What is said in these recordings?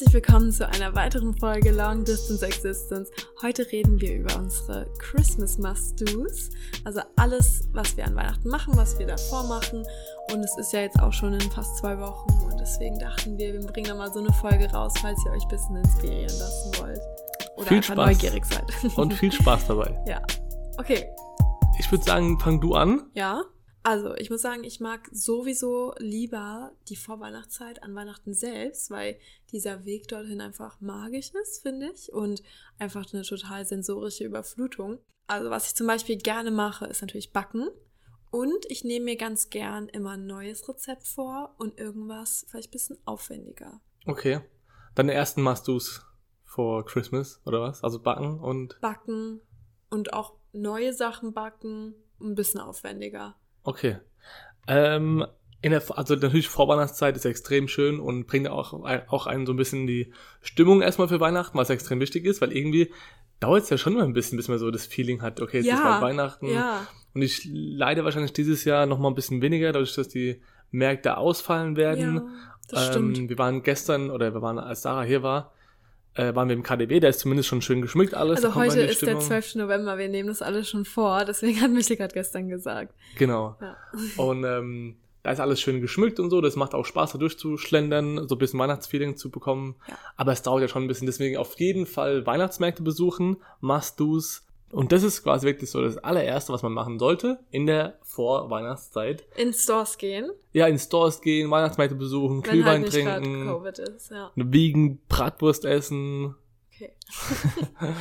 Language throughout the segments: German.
Herzlich willkommen zu einer weiteren Folge Long Distance Existence. Heute reden wir über unsere Christmas Must-Dos, also alles, was wir an Weihnachten machen, was wir davor machen. Und es ist ja jetzt auch schon in fast zwei Wochen und deswegen dachten wir, wir bringen da mal so eine Folge raus, falls ihr euch ein bisschen inspirieren lassen wollt. Oder Viel einfach Spaß. neugierig seid. Und viel Spaß dabei. ja. Okay, Ich würde sagen, fang du an. Ja, also ich muss sagen, ich mag sowieso lieber die Vorweihnachtszeit an Weihnachten selbst, weil dieser Weg dorthin einfach magisch ist, finde ich, und einfach eine total sensorische Überflutung. Also was ich zum Beispiel gerne mache, ist natürlich backen. Und ich nehme mir ganz gern immer ein neues Rezept vor und irgendwas vielleicht ein bisschen aufwendiger. Okay. Deine ersten machst du's vor Christmas, oder was? Also backen und. Backen und auch neue Sachen backen, ein bisschen aufwendiger. Okay. Ähm, in der, also natürlich Vorweihnachtszeit ist extrem schön und bringt auch, auch einen so ein bisschen die Stimmung erstmal für Weihnachten, was extrem wichtig ist, weil irgendwie dauert es ja schon immer ein bisschen, bis man so das Feeling hat, okay, jetzt ist bald Weihnachten. ja. Und ich leide wahrscheinlich dieses Jahr noch mal ein bisschen weniger, dadurch, dass die Märkte ausfallen werden. Ja, das stimmt. Ähm, wir waren gestern, oder wir waren, als Sarah hier war, äh, waren wir im KDW, der ist zumindest schon schön geschmückt alles. Also heute ist der Stimmung. 12. November, wir nehmen das alles schon vor, deswegen hat Michel gerade gestern gesagt. Genau. Ja. Und ähm, da ist alles schön geschmückt und so, das macht auch Spaß, da durchzuschlendern, so ein bisschen Weihnachtsfeeling zu bekommen. Ja. Aber es dauert ja schon ein bisschen, deswegen auf jeden Fall Weihnachtsmärkte besuchen, Must-Dos. Und das ist quasi wirklich so das allererste, was man machen sollte in der Vorweihnachtszeit. In Stores gehen, Ja, in Stores gehen, Weihnachtsmärkte besuchen, wenn Glühwein halt trinken, Covid ist, ja. eine Vegan Bratwurst essen. Okay.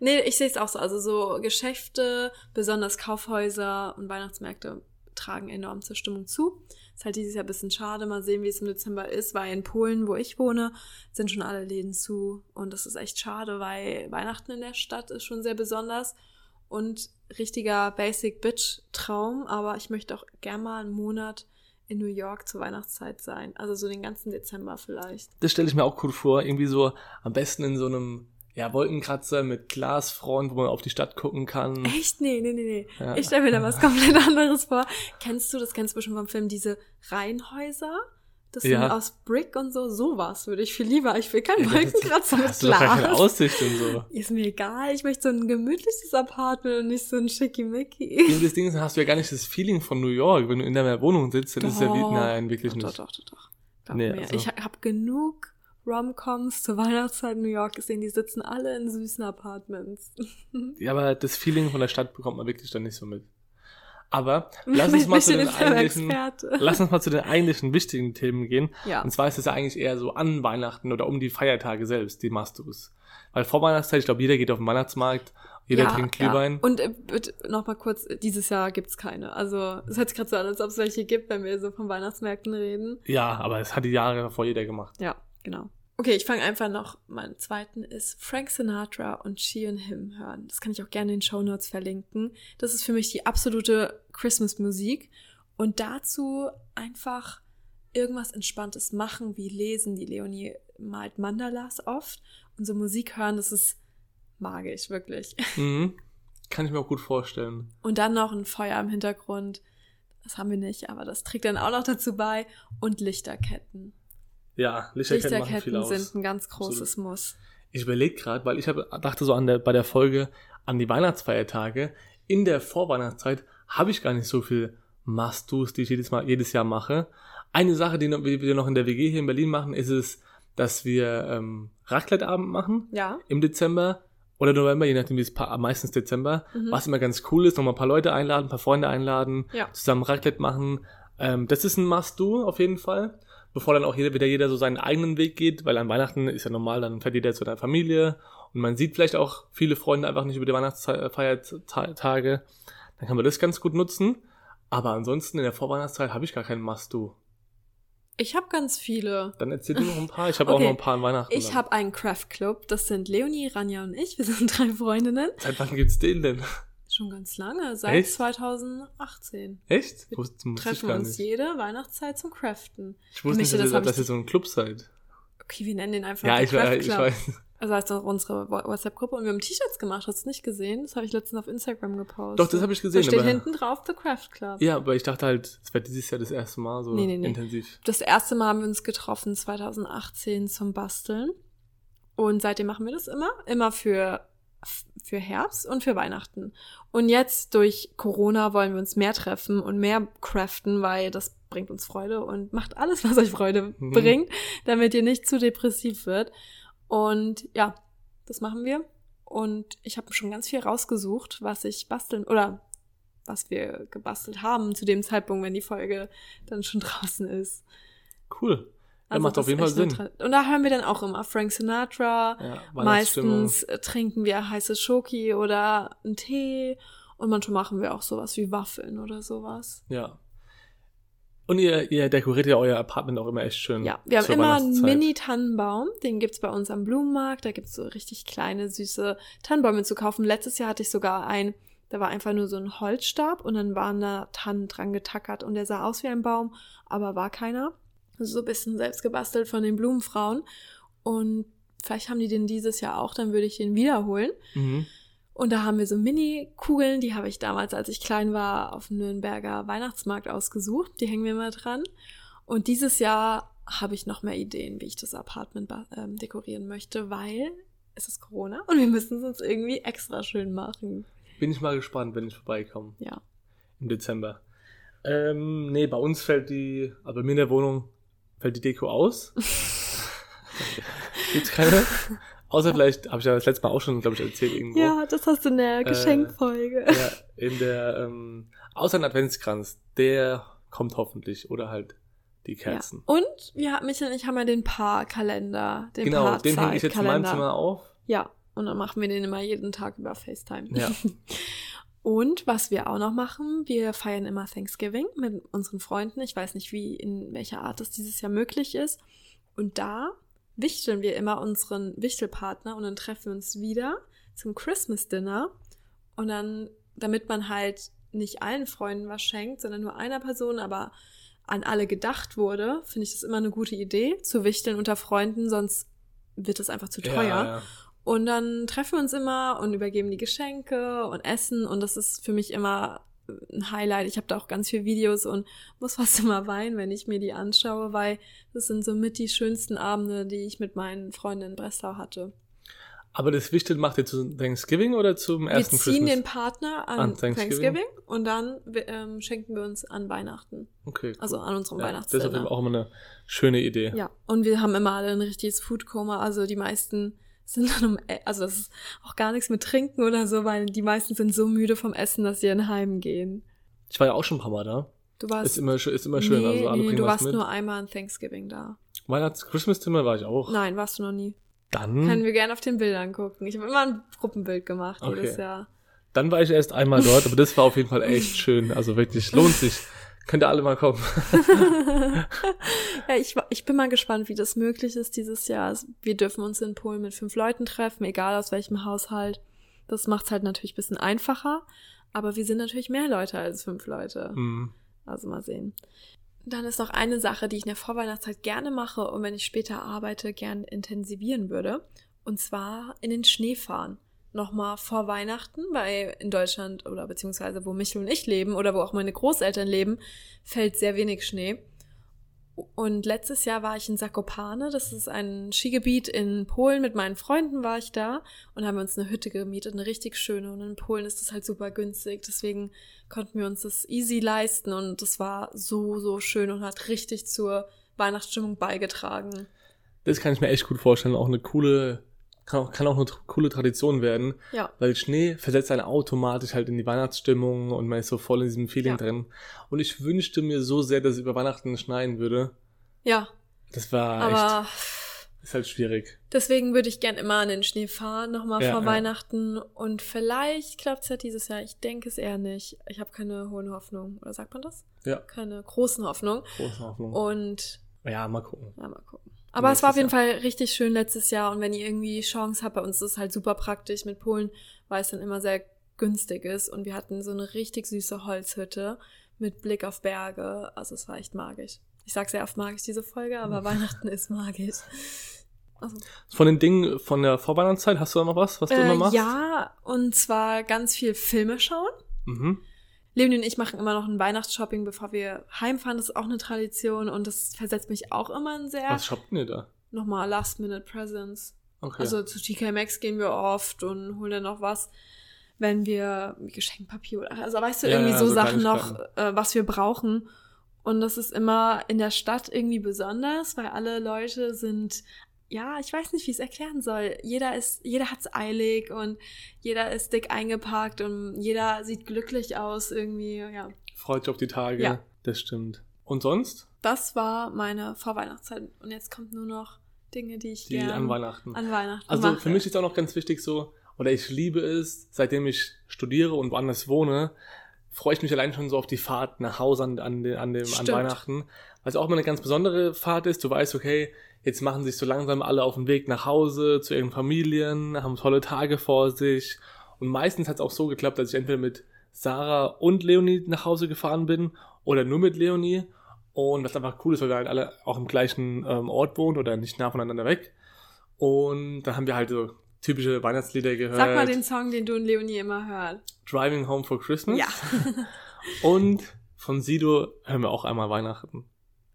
nee, ich sehe es auch so. Also so Geschäfte, besonders Kaufhäuser und Weihnachtsmärkte tragen enorm zur Stimmung zu. Ist halt dieses Jahr ein bisschen schade. Mal sehen, wie es im Dezember ist, weil in Polen, wo ich wohne, sind schon alle Läden zu. Und das ist echt schade, weil Weihnachten in der Stadt ist schon sehr besonders und richtiger Basic Bitch Traum. Aber ich möchte auch gern mal einen Monat in New York zur Weihnachtszeit sein. Also so den ganzen Dezember vielleicht. Das stelle ich mir auch cool vor. Irgendwie so am besten in so einem ja, Wolkenkratzer mit Glasfront, wo man auf die Stadt gucken kann. Echt? Nee, nee, nee, nee. Ja. Ich stelle mir da was komplett anderes vor. Kennst du, das kennst du bestimmt vom Film, diese Reihenhäuser? Das Ja. sind aus Brick und so. Sowas würde ich viel lieber. Ich will keinen Ja, Wolkenkratzer mit du doch gar keine Glas. Aussicht und so. Ist mir egal. Ich möchte so ein gemütliches Apartment und nicht so ein Schickimicki. Eben das Ding ist, dann hast du ja gar nicht das Feeling von New York. Wenn du in deiner Wohnung sitzt, dann ist es ja wie, Doch. nein, wirklich doch, nicht. Doch, doch, doch, doch. Glaub Nee, also- Ich habe genug Romcoms zur Weihnachtszeit in New York gesehen. Die sitzen alle in süßen Apartments. Ja, aber das Feeling von der Stadt bekommt man wirklich dann nicht so mit. Aber lass uns mal zu den eigentlichen, lass uns mal zu den eigentlichen wichtigen Themen gehen. Ja. Und zwar ist es ja eigentlich eher so an Weihnachten oder um die Feiertage selbst, die Mastus. Weil vor Weihnachtszeit, ich glaube, jeder geht auf den Weihnachtsmarkt, jeder trinkt Glühwein. Ja. Und äh, bitte noch mal kurz, dieses Jahr gibt's keine. Also es hört sich gerade so an, als ob es welche gibt, wenn wir so von Weihnachtsmärkten reden. Ja, aber es hat die Jahre davor jeder gemacht. Ja, genau. Okay, ich fange einfach noch, mein zweiten ist Frank Sinatra und She and Him hören. Das kann ich auch gerne in den Show Notes verlinken. Das ist für mich die absolute Christmas-Musik. Und dazu einfach irgendwas Entspanntes machen, wie lesen. Die Leonie malt Mandalas oft. Und so Musik hören, das ist magisch, wirklich. Mhm. Kann ich mir auch gut vorstellen. Und dann noch ein Feuer im Hintergrund. Das haben wir nicht, aber das trägt dann auch noch dazu bei. Und Lichterketten. Ja, Lichterketten, machen viel Lichterketten aus. sind ein ganz großes Muss. Ich überlege gerade, weil ich hab, dachte so an der, bei der Folge an die Weihnachtsfeiertage. In der Vorweihnachtszeit habe ich gar nicht so viel Must-Dos, die ich jedes, Mal, jedes Jahr mache. Eine Sache, die wir noch in der WG hier in Berlin machen, ist es, dass wir ähm, Raclette-Abend machen Ja. im Dezember oder November, je nachdem wie es meistens Dezember, Mhm. was immer ganz cool ist, nochmal ein paar Leute einladen, ein paar Freunde einladen, Ja. zusammen Raclette machen. Ähm, das ist ein Must-Do auf jeden Fall, bevor dann auch jeder, wieder jeder so seinen eigenen Weg geht, weil an Weihnachten ist ja normal, dann fährt jeder zu der Familie und man sieht vielleicht auch viele Freunde einfach nicht über die Weihnachtsfeiertage. Dann kann man das ganz gut nutzen. Aber ansonsten in der Vorweihnachtszeit habe ich gar keinen Must-Do. Ich habe ganz viele. Dann erzähl du noch ein paar. Ich habe auch Okay. noch ein paar an Weihnachten. Ich habe einen Craft Club. Das sind Leonie, Ranja und ich. Wir sind drei Freundinnen. Seit wann gibt's den denn? Schon ganz lange, seit Echt? 2018. Echt? Wir ich Treffen uns jede Weihnachtszeit zum Craften. Ich wusste nicht, das dass, hab ihr, dass ich- ihr so ein Club seid. Okay, wir nennen den einfach Ja, ich, weiß- Craft ich Club. weiß. Also heißt auch unsere WhatsApp-Gruppe und wir haben T-Shirts gemacht. Hast du nicht gesehen? Das habe ich letztens auf Instagram gepostet. Doch, das habe ich Da gesehen. steht aber, hinten drauf The Craft Club. ja, aber ich dachte halt, es wäre dieses Jahr das erste Mal so Nee, nee, nee. intensiv. Das erste Mal haben wir uns getroffen 2018 zum Basteln. Und seitdem machen wir das immer. Immer für, für Herbst und für Weihnachten. Und jetzt durch Corona wollen wir uns mehr treffen und mehr craften, weil das bringt uns Freude und macht alles, was euch Freude Mhm. bringt, damit ihr nicht zu depressiv wird. Und ja, das machen wir. Und ich habe schon ganz viel rausgesucht, was ich basteln oder was wir gebastelt haben zu dem Zeitpunkt, wenn die Folge dann schon draußen ist. Cool. Also macht auf jeden Fall Sinn. Und da hören wir dann auch immer Frank Sinatra. Ja. Meistens äh, trinken wir heiße Schoki oder einen Tee. Und manchmal machen wir auch sowas wie Waffeln oder sowas. Ja. Und ihr, ihr dekoriert ja euer Apartment auch immer echt schön. Ja, wir haben immer einen. Mini-Tannenbaum. Den gibt's bei uns am Blumenmarkt. Da gibt's so richtig kleine, süße Tannenbäume zu kaufen. Letztes Jahr hatte ich sogar einen, da war einfach nur so ein Holzstab und dann waren da Tannen dran getackert und der sah aus wie ein Baum, aber war keiner. So ein bisschen selbst gebastelt von den Blumenfrauen. Und vielleicht haben die den dieses Jahr auch, dann würde ich den wiederholen. Mhm. Und da haben wir so Mini-Kugeln, die habe ich damals, als ich klein war, auf dem Nürnberger Weihnachtsmarkt ausgesucht. Die hängen wir immer dran. Und dieses Jahr habe ich noch mehr Ideen, wie ich das Apartment ähm, dekorieren möchte, weil es ist Corona und wir müssen es uns irgendwie extra schön machen. Bin ich mal gespannt, wenn ich vorbeikomme. Ja. Im Dezember. Ähm, nee, bei uns fällt die, also bei mir in der Wohnung fällt die Deko aus. Gibt's keine. Außer vielleicht, habe ich ja das letzte Mal auch schon, glaube ich, erzählt irgendwo. Ja, das hast du in der Äh, Geschenkfolge. Ja, in der, ähm, außer ein Adventskranz, der kommt hoffentlich. Oder halt die Ja. Kerzen. Und wir, haben- Michael und ich haben ja den Paarkalender, den genau, den hänge ich jetzt in meinem. Zimmer auf. Ja, und dann machen wir den immer jeden Tag über FaceTime. Ja. Und was wir auch noch machen, wir feiern immer Thanksgiving mit unseren Freunden. Ich weiß nicht, wie, in welcher Art das dieses Jahr möglich ist. Und da wichteln wir immer unseren Wichtelpartner und dann treffen wir uns wieder zum Christmas Dinner. Und dann, damit man halt nicht allen Freunden was schenkt, sondern nur einer Person, aber an alle gedacht wurde, finde ich das immer eine gute Idee, zu wichteln unter Freunden, sonst wird es einfach zu teuer. Ja, ja. Und dann treffen wir uns immer und übergeben die Geschenke und essen. Und das ist für mich immer ein Highlight. Ich habe da auch ganz viele Videos und muss fast immer weinen, wenn ich mir die anschaue, weil das sind somit die schönsten Abende, die ich mit meinen Freunden in Breslau hatte. Aber das Wichtel macht ihr zu Thanksgiving oder zum Wir ersten ziehen Christmas? den Partner an, An Thanksgiving? Thanksgiving. und dann ähm, schenken wir uns an Weihnachten. Okay. Also an unserem ja, das ist auf jeden Fall Weihnachtsdinner. auch immer eine schöne Idee. Ja, und wir haben immer alle ein richtiges Foodkoma. Also die meisten sind dann um, e- also das ist auch gar nichts mit Trinken oder so, weil die meisten sind so müde vom Essen, dass sie in Heim gehen. Ich war ja auch schon ein paar Mal da. Du warst, Ist immer, schön- ist immer schön. nee, also alle nee, du warst mit. nur einmal an Thanksgiving da. Weihnachts Christmas Zimmer war ich auch. Nein, warst du noch nie. Dann, Können wir gerne auf den Bildern gucken. Ich habe immer ein Gruppenbild gemacht Okay. jedes Jahr. dann war ich erst einmal dort, aber das war auf jeden Fall echt schön. Also wirklich, lohnt sich. Könnt ihr alle mal kommen. Ja, ich, ich bin mal gespannt, wie das möglich ist dieses Jahr. Es- Wir dürfen uns in Polen mit fünf Leuten treffen, egal aus welchem Haushalt. Das macht es halt natürlich ein bisschen einfacher. Aber wir sind natürlich mehr Leute als fünf Leute. Hm. Also mal sehen. Dann ist noch eine Sache, die ich in der Vorweihnachtszeit gerne mache und wenn ich später arbeite, gern intensivieren würde. Und zwar in den Schnee fahren. Nochmal vor Weihnachten, weil in Deutschland oder beziehungsweise wo Michel und ich leben oder wo auch meine Großeltern leben, fällt sehr wenig Schnee. Und letztes Jahr war ich in Zakopane, das ist ein Skigebiet in Polen. Mit meinen Freunden war ich da und haben uns eine Hütte gemietet, eine richtig schöne. Und in Polen ist das halt super günstig, deswegen konnten wir uns das easy leisten und das war so, so schön und hat richtig zur Weihnachtsstimmung beigetragen. Das kann ich mir echt gut vorstellen. Auch eine coole, kann auch, kann auch eine coole Tradition werden. Ja, Weil Schnee versetzt einen automatisch halt in die Weihnachtsstimmung und man ist so voll in diesem Feeling Ja. drin. Und ich wünschte mir so sehr, dass es über Weihnachten schneien würde. ja, Das war aber echt, ist halt schwierig. deswegen würde ich gern immer in den Schnee fahren, nochmal Ja, vor ja. Weihnachten und vielleicht klappt es ja dieses Jahr. Ich denke es eher nicht. Ich habe keine hohen Hoffnungen. Oder sagt man das? Ja, Keine großen Hoffnungen. große Hoffnung. Und Ja, mal gucken. Ja, mal gucken. Aber es war auf jeden Nächstes Fall richtig schön letztes Jahr und wenn ihr irgendwie Chance habt, bei uns ist es halt super praktisch mit Polen, weil es dann immer sehr günstig ist und wir hatten so eine richtig süße Holzhütte mit Blick auf Berge. Also es war echt magisch. Ich sag sehr oft magisch diese Folge, aber Weihnachten ist magisch. Also, Von den Dingen von der Vorweihnachtszeit, hast du da noch was, was du immer äh, machst? ja, und zwar ganz viel Filme schauen. Mhm. Leonie und ich machen immer noch ein Weihnachtsshopping, bevor wir heimfahren. Das ist auch eine Tradition und das versetzt mich auch immer in sehr Was shoppt ihr da? nochmal Last-Minute-Presents. Okay. Also zu TK Maxx gehen wir oft und holen dann noch was, wenn wir Geschenkpapier oder also weißt du Ja, irgendwie so, so Sachen noch, äh, was wir brauchen. Und das ist immer in der Stadt irgendwie besonders, weil alle Leute sind ja, ich weiß nicht, wie ich es erklären soll. Jeder ist, jeder hat's eilig und jeder ist dick eingepackt und jeder sieht glücklich aus irgendwie, ja. Freut sich auf die Tage. Ja. Das stimmt. Und sonst? Das war meine Vorweihnachtszeit und jetzt kommt nur noch Dinge, die ich Die gerne an Weihnachten. an Weihnachten Also mache. für mich ist auch noch ganz wichtig so, oder ich liebe es, seitdem ich studiere und woanders wohne, freue ich mich allein schon so auf die Fahrt nach Hause an, an, dem, an. Weihnachten. Weil es auch immer eine ganz besondere Fahrt ist. Du weißt, okay, jetzt machen sich so langsam alle auf den Weg nach Hause zu ihren Familien, haben tolle Tage vor sich. Und meistens hat es auch so geklappt, dass ich entweder mit Sarah und Leonie nach Hause gefahren bin oder nur mit Leonie. Und was einfach cool ist, weil wir halt alle auch im gleichen ähm, Ort wohnen oder nicht nah voneinander weg. Und dann haben wir halt so typische Weihnachtslieder gehört. Sag mal den Song, den du und Leonie immer hört. Driving Home for Christmas. Ja. Und von Sido hören wir auch einmal Weihnachten.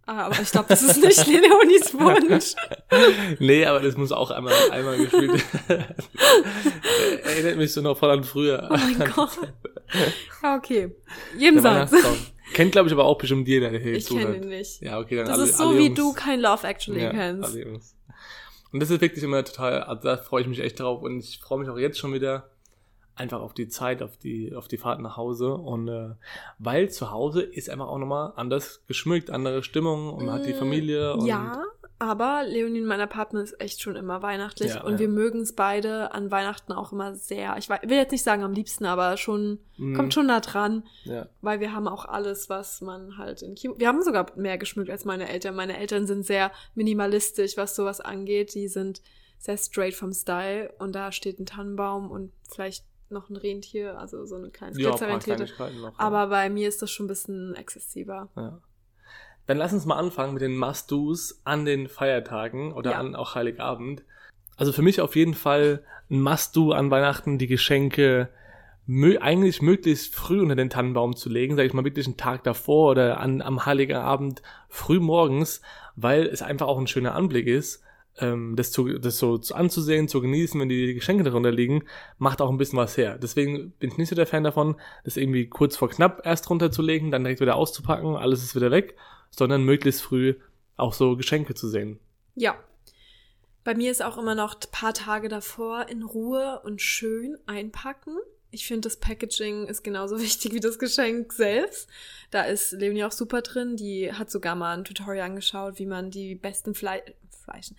Ah, aber ich glaube, das ist nicht Leonies Wunsch. Nee, aber das muss auch einmal, einmal gefühlt. Erinnert mich so noch voll an früher. Oh mein Gott. Ja, okay. Weihnachtssong. Kennt, glaube ich, aber auch bestimmt jeder, der hier Ich kenne ihn nicht. Ja, okay, dann Das alle, ist so, wie Jungs. du kein Love Actually ja, kennst. Und das ist wirklich immer total, also da freue ich mich echt drauf und ich freue mich auch jetzt schon wieder einfach auf die Zeit, auf die, auf die Fahrt nach Hause und äh, weil zu Hause ist einfach auch nochmal anders geschmückt, andere Stimmung und man hat die Mm, Familie und Ja, aber Leonie in meiner Partner ist echt schon immer weihnachtlich Ja, und ja. wir mögen es beide an Weihnachten auch immer sehr. Ich will jetzt nicht sagen am liebsten, aber schon, Mm, kommt schon nah dran, ja. weil wir haben auch alles, was man halt in Kimo. Wir haben sogar mehr geschmückt als meine Eltern. Meine Eltern sind sehr minimalistisch, was sowas angeht. Die sind sehr straight vom Style und da steht ein Tannenbaum und vielleicht noch ein Rentier, also so Ja, ein glitzerrentierte. Kleinigkeiten noch. ja. Aber bei mir ist das schon ein bisschen exzessiver. Ja. Dann lass uns mal anfangen mit den Must-Dos an den Feiertagen oder Ja. an auch Heiligabend. Also für mich auf jeden Fall ein Must-Do an Weihnachten, die Geschenke mö eigentlich möglichst früh unter den Tannenbaum zu legen, sage ich mal wirklich einen Tag davor oder an, am Heiligen Abend früh morgens, weil es einfach auch ein schöner Anblick ist, ähm, das, zu, das so zu anzusehen, zu genießen, wenn die Geschenke darunter liegen, macht auch ein bisschen was her. Deswegen bin ich nicht so der Fan davon, das irgendwie kurz vor knapp erst runterzulegen, dann direkt wieder auszupacken, alles ist wieder weg, sondern möglichst früh auch so Geschenke zu sehen. Ja. Bei mir ist auch immer noch ein paar Tage davor in Ruhe und schön einpacken. Ich finde, das Packaging ist genauso wichtig wie das Geschenk selbst. Da ist Leonie auch super drin. Die hat sogar mal ein Tutorial angeschaut, wie man die besten Flei Fleischen,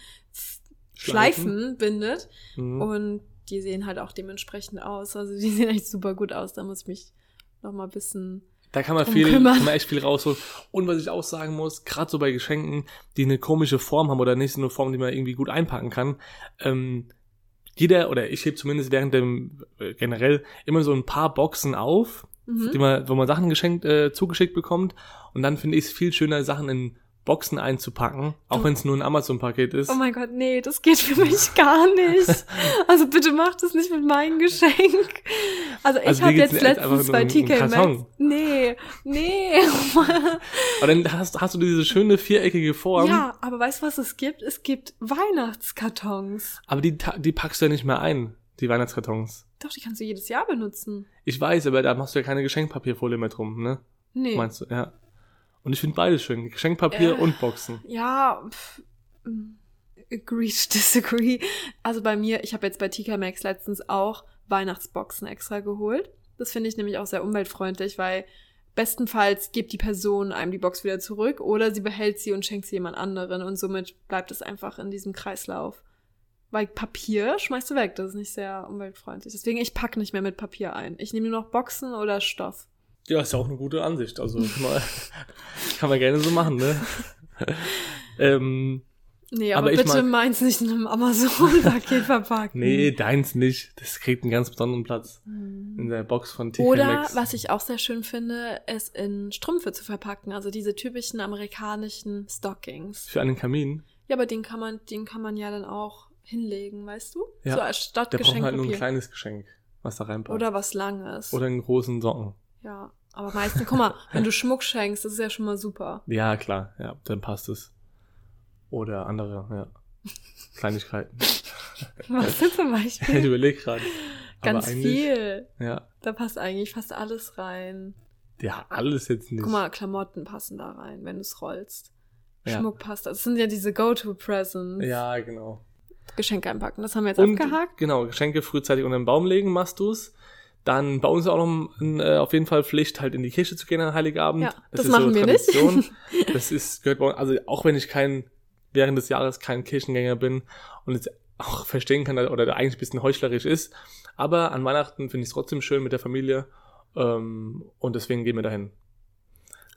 Schleifen bindet. Mhm. Und die sehen halt auch dementsprechend aus. Also die sehen echt super gut aus. Da muss ich mich noch mal ein bisschen Da kann man viel, kümmern. kann man echt viel rausholen. Und was ich auch sagen muss, gerade so bei Geschenken, die eine komische Form haben oder nicht so eine Form, die man irgendwie gut einpacken kann, ähm, jeder, oder ich heb zumindest während dem, äh, generell, immer so ein paar Boxen auf, Mhm. die man, wo man Sachen geschenkt, äh, zugeschickt bekommt. Und dann finde ich es viel schöner, Sachen in Boxen einzupacken, auch wenn es nur ein Amazon-Paket ist. Oh mein Gott, nee, das geht für mich gar nicht. Also bitte mach das nicht mit meinem Geschenk. Also ich Also habe jetzt letztens bei TK. Maxx. Nee, nee. Aber dann hast, hast du diese schöne viereckige Form, ja, aber weißt du, was es gibt? Es gibt Weihnachtskartons. aber die, die packst du ja nicht mehr ein, die Weihnachtskartons. Doch, die kannst du jedes Jahr benutzen. Ich weiß, aber da machst du ja keine Geschenkpapierfolie mehr drum, ne? Nee. Meinst du, ja. Und ich finde beides schön. Geschenkpapier Äh. und Boxen. Ja, pff, mm, agree to disagree. Also bei mir, ich habe jetzt bei TK Maxx letztens auch Weihnachtsboxen extra geholt. Das finde ich nämlich auch sehr umweltfreundlich, weil bestenfalls gibt die Person einem die Box wieder zurück oder sie behält sie und schenkt sie jemand anderen und somit bleibt es einfach in diesem Kreislauf. Weil Papier schmeißt du weg, das ist nicht sehr umweltfreundlich. Deswegen, ich packe nicht mehr mit Papier ein. Ich nehme nur noch Boxen oder Stoff. Ja, ist ja auch eine gute Ansicht. Also kann man, kann man gerne so machen, ne? ähm, Nee, aber, Aber bitte meins nicht in einem Amazon-Paket verpacken. nee, deins nicht. Das kriegt einen ganz besonderen Platz. In der Box von TK Oder Maxx. was ich auch sehr schön finde, es in Strümpfe zu verpacken. Also diese typischen amerikanischen Stockings. Für einen Kamin. Ja, aber den kann man, den kann man ja dann auch hinlegen, weißt du? Ja, so als Der braucht halt nur ein kleines Geschenk, was da reinpasst. Oder was Langes. Oder einen großen Socken. Ja, aber meistens, guck mal, wenn du Schmuck schenkst, das ist ja schon mal super. Ja, klar, ja, dann passt es. Oder andere, ja. Kleinigkeiten. Was denn zum ich Beispiel? überlege gerade. Ganz viel. Ja. Da passt eigentlich fast alles rein. Ja, alles jetzt nicht. Guck mal, Klamotten passen da rein, wenn du es rollst. Ja. Schmuck passt. Das sind ja diese Go-To-Presents. Ja, genau. Geschenke einpacken. Das haben wir jetzt Und abgehakt. genau, Geschenke frühzeitig unter den Baum legen, machst du's. Dann bei uns auch noch ein, äh, auf jeden Fall Pflicht, halt in die Kirche zu gehen an Heiligabend. Ja, das machen wir nicht. Tradition. Das ist, gehört bei uns, also auch wenn ich kein, während des Jahres kein Kirchengänger bin und jetzt auch verstehen kann oder eigentlich ein bisschen heuchlerisch ist, aber an Weihnachten finde ich es trotzdem schön mit der Familie ähm, und deswegen gehen wir dahin.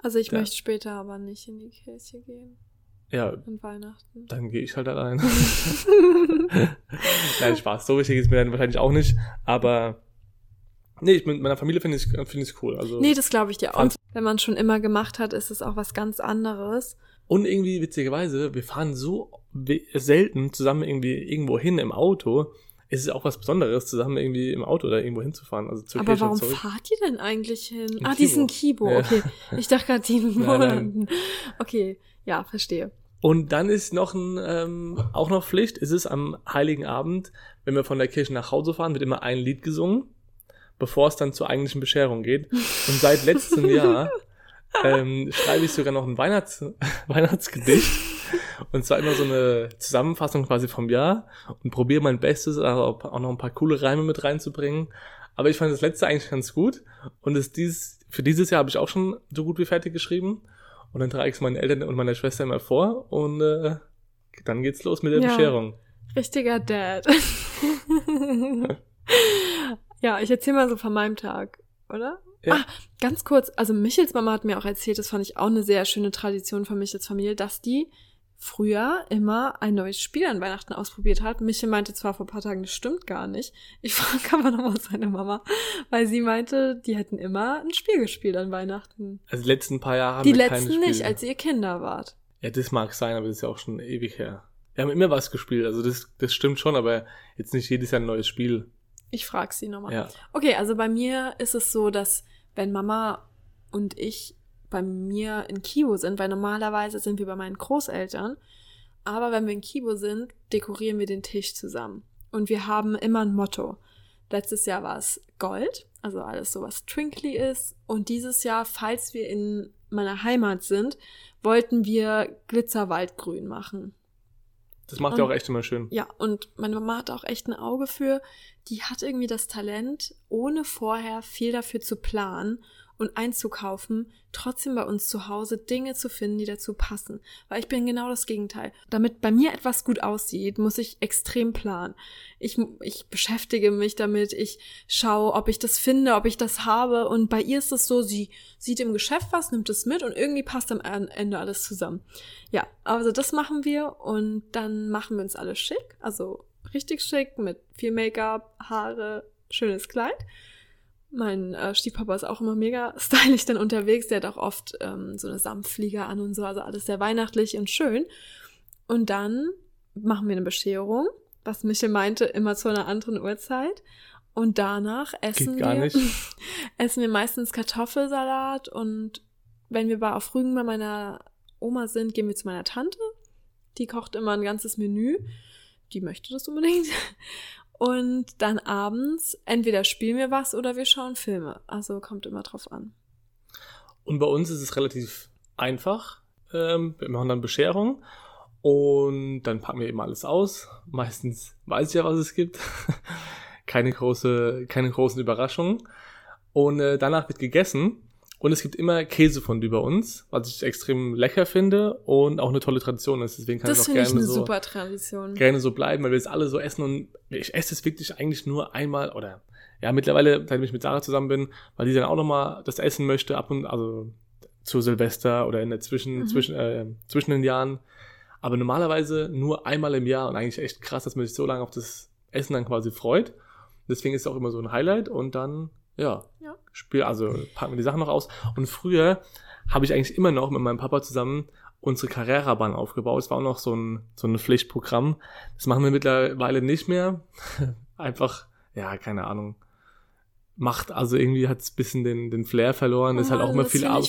Also ich Ja. möchte später aber nicht in die Kirche gehen. Ja, An Weihnachten. dann gehe ich halt da rein. Nein, Spaß. So wichtig ist mir dann wahrscheinlich auch nicht. Aber nee, ich, mit meiner Familie finde ich finde ich cool. Also Nee, das glaube ich dir auch. Wenn man schon immer gemacht hat, ist es auch was ganz anderes. und irgendwie witzigerweise, wir fahren so selten zusammen irgendwie irgendwo hin im Auto. Es ist auch was Besonderes, zusammen irgendwie im Auto oder irgendwo hinzufahren. Also zur Aber Kirche warum zurück. fahrt ihr denn eigentlich hin? In ah, Kibo. diesen Kibo, Ja. okay. Ich dachte gerade nein. Monaten. Okay, ja, verstehe. Und dann ist noch ein, ähm, auch noch Pflicht, ist es am Heiligen Abend, wenn wir von der Kirche nach Hause fahren, wird immer ein Lied gesungen, bevor es dann zur eigentlichen Bescherung geht. Und seit letztem Jahr ähm, schreibe ich sogar noch ein Weihnachts Weihnachtsgedicht. Und zwar immer so eine Zusammenfassung quasi vom Jahr und probiere mein Bestes, also auch noch ein paar coole Reime mit reinzubringen. Aber ich fand das letzte eigentlich ganz gut. Und es dies, für dieses Jahr habe ich auch schon so gut wie fertig geschrieben. Und dann trage ich es meinen Eltern und meiner Schwester immer vor und äh, dann geht's los mit der Ja. Bescherung. Richtiger Dad. ja, ich erzähle mal so von meinem Tag, oder? Ja. Ah, ganz kurz, also Michels Mama hat mir auch erzählt, das fand ich auch eine sehr schöne Tradition von Michels Familie, dass die früher immer ein neues Spiel an Weihnachten ausprobiert hat. Michel meinte zwar vor ein paar Tagen, das stimmt gar nicht. Ich frage aber nochmal seine Mama, weil sie meinte, die hätten immer ein Spiel gespielt an Weihnachten. Also die letzten paar Jahre haben die wir keine letzten Spiele. nicht, als ihr Kinder wart. Ja, das mag sein, aber das ist ja auch schon ewig her. Wir haben immer was gespielt, also das, das stimmt schon, aber jetzt nicht jedes Jahr ein neues Spiel. Ich frage sie nochmal. Ja. Okay, also bei mir ist es so, dass wenn Mama und ich bei mir in Kibo sind, weil normalerweise sind wir bei meinen Großeltern, aber wenn wir in Kibo sind, dekorieren wir den Tisch zusammen. Und wir haben immer ein Motto. Letztes Jahr war es Gold, also alles so, was twinkly ist. Und dieses Jahr, falls wir in meiner Heimat sind, wollten wir Glitzerwaldgrün machen. Das macht ja Und- auch echt immer schön. Ja, und meine Mama hat auch echt ein Auge für, die hat irgendwie das Talent, ohne vorher viel dafür zu planen und einzukaufen, trotzdem bei uns zu Hause Dinge zu finden, die dazu passen. Weil ich bin genau das Gegenteil. Damit bei mir etwas gut aussieht, muss ich extrem planen. Ich, ich beschäftige mich damit, ich schaue, ob ich das finde, ob ich das habe. Und bei ihr ist es so, sie sieht im Geschäft was, nimmt es mit und irgendwie passt am Ende alles zusammen. Ja, also das machen wir und dann machen wir uns alle schick, also richtig schick mit viel Make-up, Haare, schönes Kleid. Mein äh, Stiefpapa ist auch immer mega stylisch dann unterwegs. Der hat auch oft ähm, so eine Samtfliege an und so, also alles sehr weihnachtlich und schön. Und dann machen wir eine Bescherung, was Michel meinte, immer zu einer anderen Uhrzeit. Und danach essen wir essen wir meistens Kartoffelsalat und wenn wir bei auf Rügen bei meiner Oma sind, gehen wir zu meiner Tante. Die kocht immer ein ganzes Menü. Die möchte das unbedingt. Und dann abends entweder spielen wir was oder wir schauen Filme. Also kommt immer drauf an. Und bei uns ist es relativ einfach. Ähm, wir machen dann Bescherung und dann packen wir eben alles aus. Meistens weiß ich ja, was es gibt. keine, große, keine großen Überraschungen. Und äh, danach wird gegessen. Und es gibt immer Käsefondue bei uns, was ich extrem lecker finde und auch eine tolle Tradition ist. Deswegen kann das es auch finde ich gerne eine so, super Tradition. gerne so bleiben, weil wir es alle so essen und ich esse es wirklich eigentlich nur einmal oder ja, mittlerweile, seitdem ich mit Sarah zusammen bin, weil die dann auch nochmal das essen möchte, ab und also zu Silvester oder in der Zwischen, Mhm. zwischen, äh, zwischen den Jahren. Aber normalerweise nur einmal im Jahr und eigentlich echt krass, dass man sich so lange auf das Essen dann quasi freut. Deswegen ist es auch immer so ein Highlight und dann, ja, Ja. spiel, also packen wir die Sachen noch aus. Und früher habe ich eigentlich immer noch mit meinem Papa zusammen unsere Carrera-Bahn aufgebaut. Es war auch noch so ein, so ein Pflichtprogramm. Das machen wir mittlerweile nicht mehr. Einfach, ja, keine Ahnung. Macht, also irgendwie hat es ein bisschen den, den Flair verloren. Oh ist halt auch immer viel Arbeit.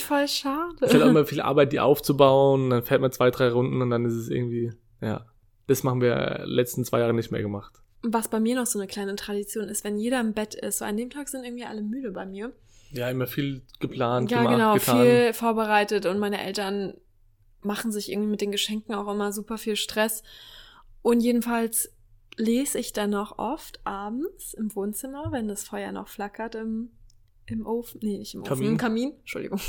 ist halt auch immer viel Arbeit, die aufzubauen. Dann fährt man zwei, drei Runden und dann ist es irgendwie, ja. Das machen wir letzten zwei Jahre nicht mehr gemacht. Was bei mir noch so eine kleine Tradition ist, wenn jeder im Bett ist, so an dem Tag sind irgendwie alle müde bei mir. Ja, immer viel geplant, ja, gemacht, genau, getan. viel vorbereitet und meine Eltern machen sich irgendwie mit den Geschenken auch immer super viel Stress. Und jedenfalls lese ich dann noch oft abends im Wohnzimmer, wenn das Feuer noch flackert im, im Ofen, nee, nicht im Ofen, Kamin. im Kamin, Entschuldigung.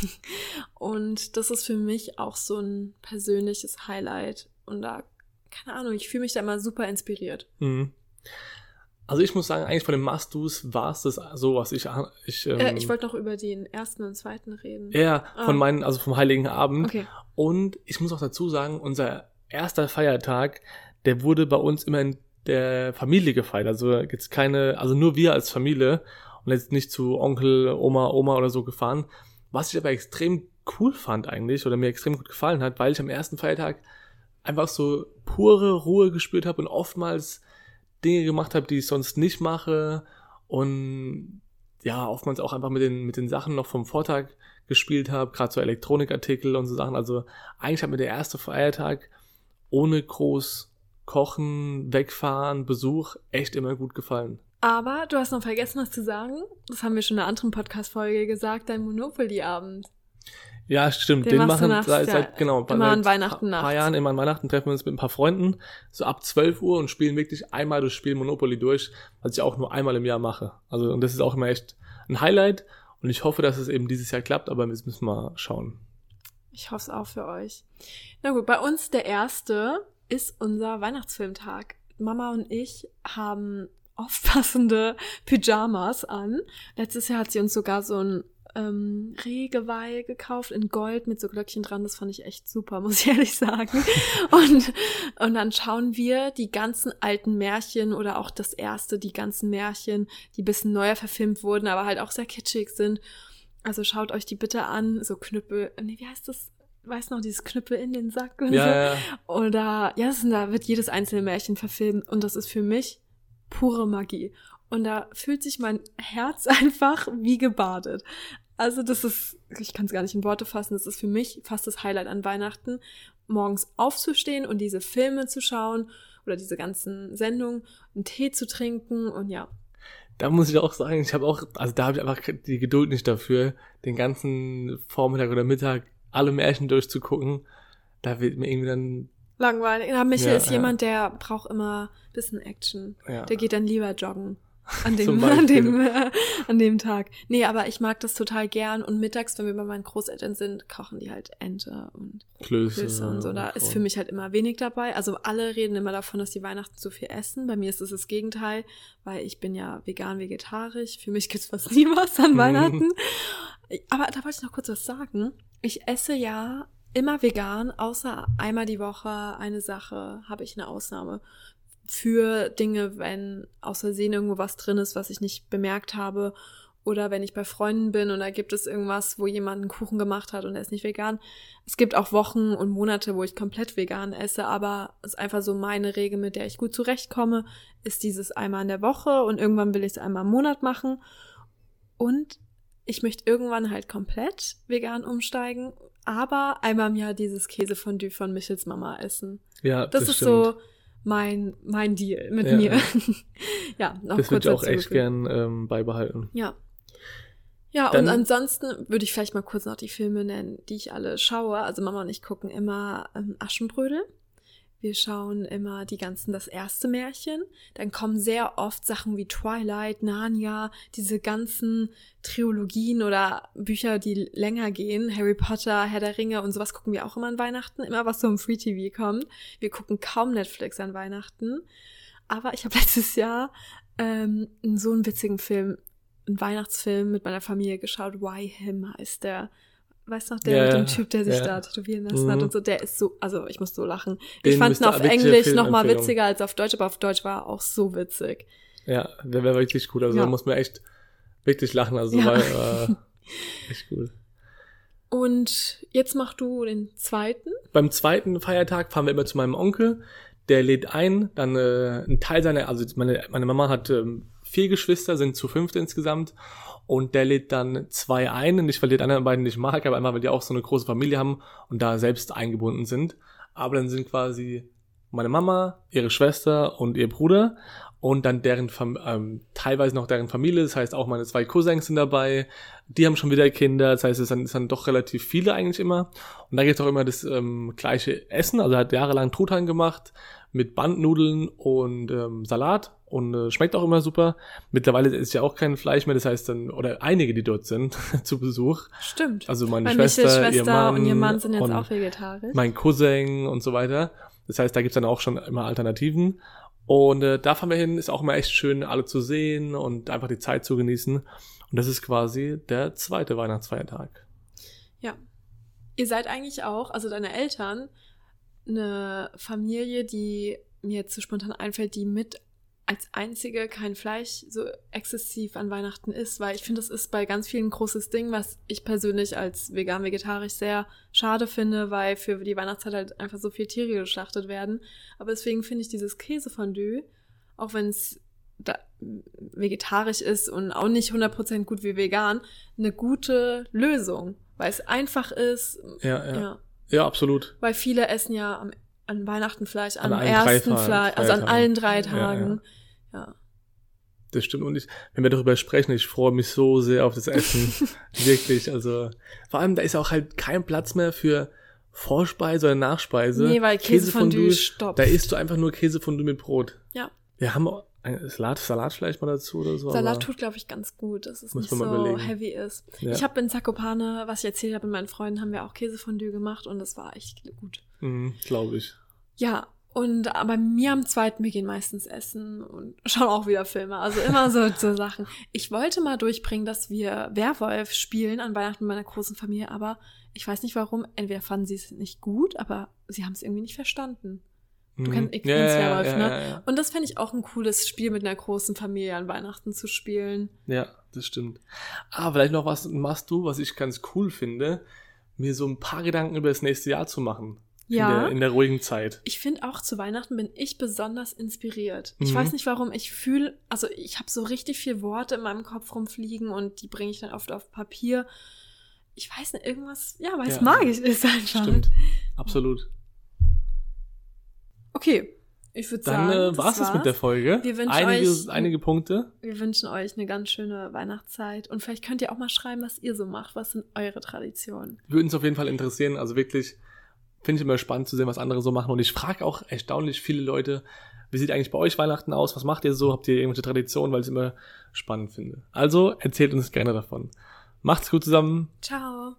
Und das ist für mich auch so ein persönliches Highlight. Und da, keine Ahnung, ich fühle mich da immer super inspiriert. Mhm. Also ich muss sagen, eigentlich von den Must-Dos war es das so, was ich, ich, ähm, äh, ich wollte noch über den ersten und zweiten reden. ja, von Ah. meinen, also vom Heiligen Abend. Okay. Und ich muss auch dazu sagen, unser erster Feiertag, der wurde bei uns immer in der Familie gefeiert. Also jetzt keine, also nur wir als Familie und jetzt nicht zu Onkel, Oma, Oma oder so gefahren. Was ich aber extrem cool fand eigentlich oder mir extrem gut gefallen hat, weil ich am ersten Feiertag einfach so pure Ruhe gespürt habe und oftmals Dinge gemacht habe, die ich sonst nicht mache und ja, oftmals auch einfach mit den, mit den Sachen noch vom Vortag gespielt habe, gerade so Elektronikartikel und so Sachen. Also eigentlich hat mir der erste Feiertag ohne groß Kochen, Wegfahren, Besuch echt immer gut gefallen. Aber du hast noch vergessen, was zu sagen. Das haben wir schon in einer anderen Podcast-Folge gesagt, dein Monopoly-Abend. Ja, stimmt. Den Den, machst du machen nachts, seit, seit genau immer seit an Weihnachten ein paar. Jahren immer an Weihnachten treffen wir uns mit ein paar Freunden so ab 12 Uhr und spielen wirklich einmal das Spiel Monopoly durch, was ich auch nur einmal im Jahr mache. Also und das ist auch immer echt ein Highlight und ich hoffe, dass es eben dieses Jahr klappt, aber wir müssen mal schauen. Ich hoffe es auch für euch. Na gut, bei uns der erste ist unser Weihnachtsfilmtag. Mama und ich haben oft passende Pyjamas an. Letztes Jahr hat sie uns sogar so ein ähm, Rehgeweih gekauft in Gold mit so Glöckchen dran. Das fand ich echt super, muss ich ehrlich sagen. Und, und dann schauen wir die ganzen alten Märchen oder auch das erste, die ganzen Märchen, die ein bisschen neuer verfilmt wurden, aber halt auch sehr kitschig sind. Also schaut euch die bitte an. So Knüppel, nee, wie heißt das? Weiß noch, dieses Knüppel in den Sack und Ja, so. ja, Oder, ja, ist, da wird jedes einzelne Märchen verfilmt und das ist für mich pure Magie. Und da fühlt sich mein Herz einfach wie gebadet. Also das ist, ich kann es gar nicht in Worte fassen, das ist für mich fast das Highlight an Weihnachten, morgens aufzustehen und diese Filme zu schauen oder diese ganzen Sendungen, einen Tee zu trinken und ja. Da muss ich auch sagen, ich habe auch, also da habe ich einfach die Geduld nicht dafür, den ganzen Vormittag oder Mittag alle Märchen durchzugucken. Da wird mir irgendwie dann, Langweilig. Ja, Michael Ja, ist ja. jemand, der braucht immer ein bisschen Action. ja. Der geht dann lieber joggen. An dem, an, dem, äh, an dem Tag. Nee, aber ich mag das total gern. Und mittags, wenn wir bei meinen Großeltern sind, kochen die halt Ente und Klöße, Klöße und so. Da ist für mich halt immer wenig dabei. Also alle reden immer davon, dass die Weihnachten so viel essen. Bei mir ist es das Gegenteil, weil ich bin ja vegan, vegetarisch. Für mich gibt's fast nie was an Mhm. Weihnachten. Aber da wollte ich noch kurz was sagen. Ich esse ja immer vegan, außer einmal die Woche eine Sache habe ich eine Ausnahme. Für Dinge, wenn aus Versehen irgendwo was drin ist, was ich nicht bemerkt habe. Oder wenn ich bei Freunden bin und da gibt es irgendwas, wo jemand einen Kuchen gemacht hat und er ist nicht vegan. Es gibt auch Wochen und Monate, wo ich komplett vegan esse, aber es ist einfach so meine Regel, mit der ich gut zurechtkomme, ist dieses einmal in der Woche und irgendwann will ich es einmal im Monat machen. Und ich möchte irgendwann halt komplett vegan umsteigen, aber einmal im Jahr dieses Käsefondue von Michels Mama essen. Ja, Das, ist stimmt. so mein, mein Deal mit Ja, mir. ja. noch Das würde ich auch echt gern ähm, beibehalten. Ja. Ja, Dann- und ansonsten würde ich vielleicht mal kurz noch die Filme nennen, die ich alle schaue. Also Mama und ich gucken immer ähm, Aschenbrödel. Wir schauen immer die ganzen das erste Märchen. Dann kommen sehr oft Sachen wie Twilight, Narnia, diese ganzen Trilogien oder Bücher, die länger gehen. Harry Potter, Herr der Ringe und sowas gucken wir auch immer an Weihnachten. Immer was so im Free TV kommt. Wir gucken kaum Netflix an Weihnachten. Aber ich habe letztes Jahr ähm, so einen witzigen Film, einen Weihnachtsfilm mit meiner Familie geschaut. Why Him heißt der. Weißt du noch, der Ja, mit dem Typ, der sich ja. da tätowieren lassen hat Mhm. und so, der ist so, also ich muss so lachen. Den ich fand ihn auf Englisch noch mal Filmempfehlung. witziger als auf Deutsch, aber auf Deutsch war er auch so witzig. Ja, der wäre wirklich gut. Also Ja. da muss man echt wirklich lachen. Also Ja. war äh, echt gut. Und jetzt mach du den zweiten. beim zweiten Feiertag fahren wir immer zu meinem Onkel. Der lädt ein, dann äh, ein Teil seiner, also meine, meine Mama hat ähm, vier Geschwister, sind zu fünft insgesamt. Und der lädt dann zwei ein, nicht weil die anderen beiden nicht mag, aber einfach weil die auch so eine große Familie haben und da selbst eingebunden sind. Aber dann sind quasi meine Mama, ihre Schwester und ihr Bruder und dann deren Fam ähm, teilweise noch deren Familie, das heißt auch meine zwei Cousins sind dabei, die haben schon wieder Kinder, das heißt es sind, es sind doch relativ viele eigentlich immer und da gibt's auch immer das ähm, gleiche Essen, also er hat jahrelang Truthahn gemacht mit Bandnudeln und ähm, Salat und äh, schmeckt auch immer super. Mittlerweile ist ja auch kein Fleisch mehr, das heißt dann, oder einige, die dort sind, zu Besuch. Stimmt. Also meine Weil Schwester, Schwester ihr Mann und ihr Mann sind jetzt auch vegetarisch. mein Cousin und so weiter. Das heißt, da gibt's dann auch schon immer Alternativen. Und äh, da fahren wir hin, ist auch immer echt schön, alle zu sehen und einfach die Zeit zu genießen. Und das ist quasi der zweite Weihnachtsfeiertag. Ja. Ihr seid eigentlich auch, also deine Eltern, eine Familie, die mir jetzt so spontan einfällt, die mit als einzige kein Fleisch so exzessiv an Weihnachten isst, weil ich finde, das ist bei ganz vielen ein großes Ding, was ich persönlich als vegan-vegetarisch sehr schade finde, weil für die Weihnachtszeit halt einfach so viel Tiere geschlachtet werden. Aber deswegen finde ich dieses Käsefondue, auch wenn es vegetarisch ist und auch nicht 100% gut wie vegan, eine gute Lösung, weil es einfach ist. Ja, ja. Ja, ja absolut. Weil viele essen ja am an Weihnachten Fleisch, An am ersten Fleisch, Tagen, also an allen drei Ja, Tagen. Ja. Das stimmt. Und ich, wenn wir darüber sprechen, ich freue mich so sehr auf das Essen. Wirklich. Also, vor allem, da ist auch halt kein Platz mehr für Vorspeise oder Nachspeise. Nee, weil Käsefondue stoppt. Da isst du einfach nur Käsefondue mit Brot. Ja. Wir haben auch ein Salat, Salat vielleicht mal dazu oder so. Salat tut, glaube ich, ganz gut, dass es nicht so überlegen. heavy ist. Ja. Ich habe in Zakopane, was ich erzählt habe, mit meinen Freunden haben wir auch Käsefondue gemacht und das war echt gut. Mhm, glaube ich. Ja, und bei mir am zweiten, wir gehen meistens essen und schauen auch wieder Filme. Also immer so, so Sachen. Ich wollte mal durchbringen, dass wir Werwolf spielen an Weihnachten mit meiner großen Familie, aber ich weiß nicht warum. Entweder fanden sie es nicht gut, aber sie haben es irgendwie nicht verstanden. Du Mhm. kennst, ich Ja, kennst ja, Werwolf, ja, ne? Ja. Und das fände ich auch ein cooles Spiel mit einer großen Familie an Weihnachten zu spielen. ja, das stimmt. Ah, vielleicht noch was machst du, was ich ganz cool finde, mir so ein paar Gedanken über das nächste Jahr zu machen. In Ja. der, in der ruhigen Zeit. Ich finde auch zu Weihnachten bin ich besonders inspiriert. Ich Mhm. weiß nicht warum, ich fühle, also ich habe so richtig viel Worte in meinem Kopf rumfliegen und die bringe ich dann oft auf Papier. Ich weiß nicht, irgendwas, ja, weil es Ja. magisch ist einfach. Stimmt. Absolut. Okay, ich würde Dann sagen, äh, das war's es mit der Folge. Wir wünschen einige, euch- einige Punkte. Wir wünschen euch eine ganz schöne Weihnachtszeit und vielleicht könnt ihr auch mal schreiben, was ihr so macht. Was sind eure Traditionen? Würden uns auf jeden Fall interessieren. Also wirklich, finde ich immer spannend zu sehen, was andere so machen. Und ich frage auch erstaunlich viele Leute, wie sieht eigentlich bei euch Weihnachten aus? Was macht ihr so? Habt ihr irgendwelche Traditionen? Weil ich es immer spannend finde. Also erzählt uns gerne davon. Macht's gut zusammen. Ciao.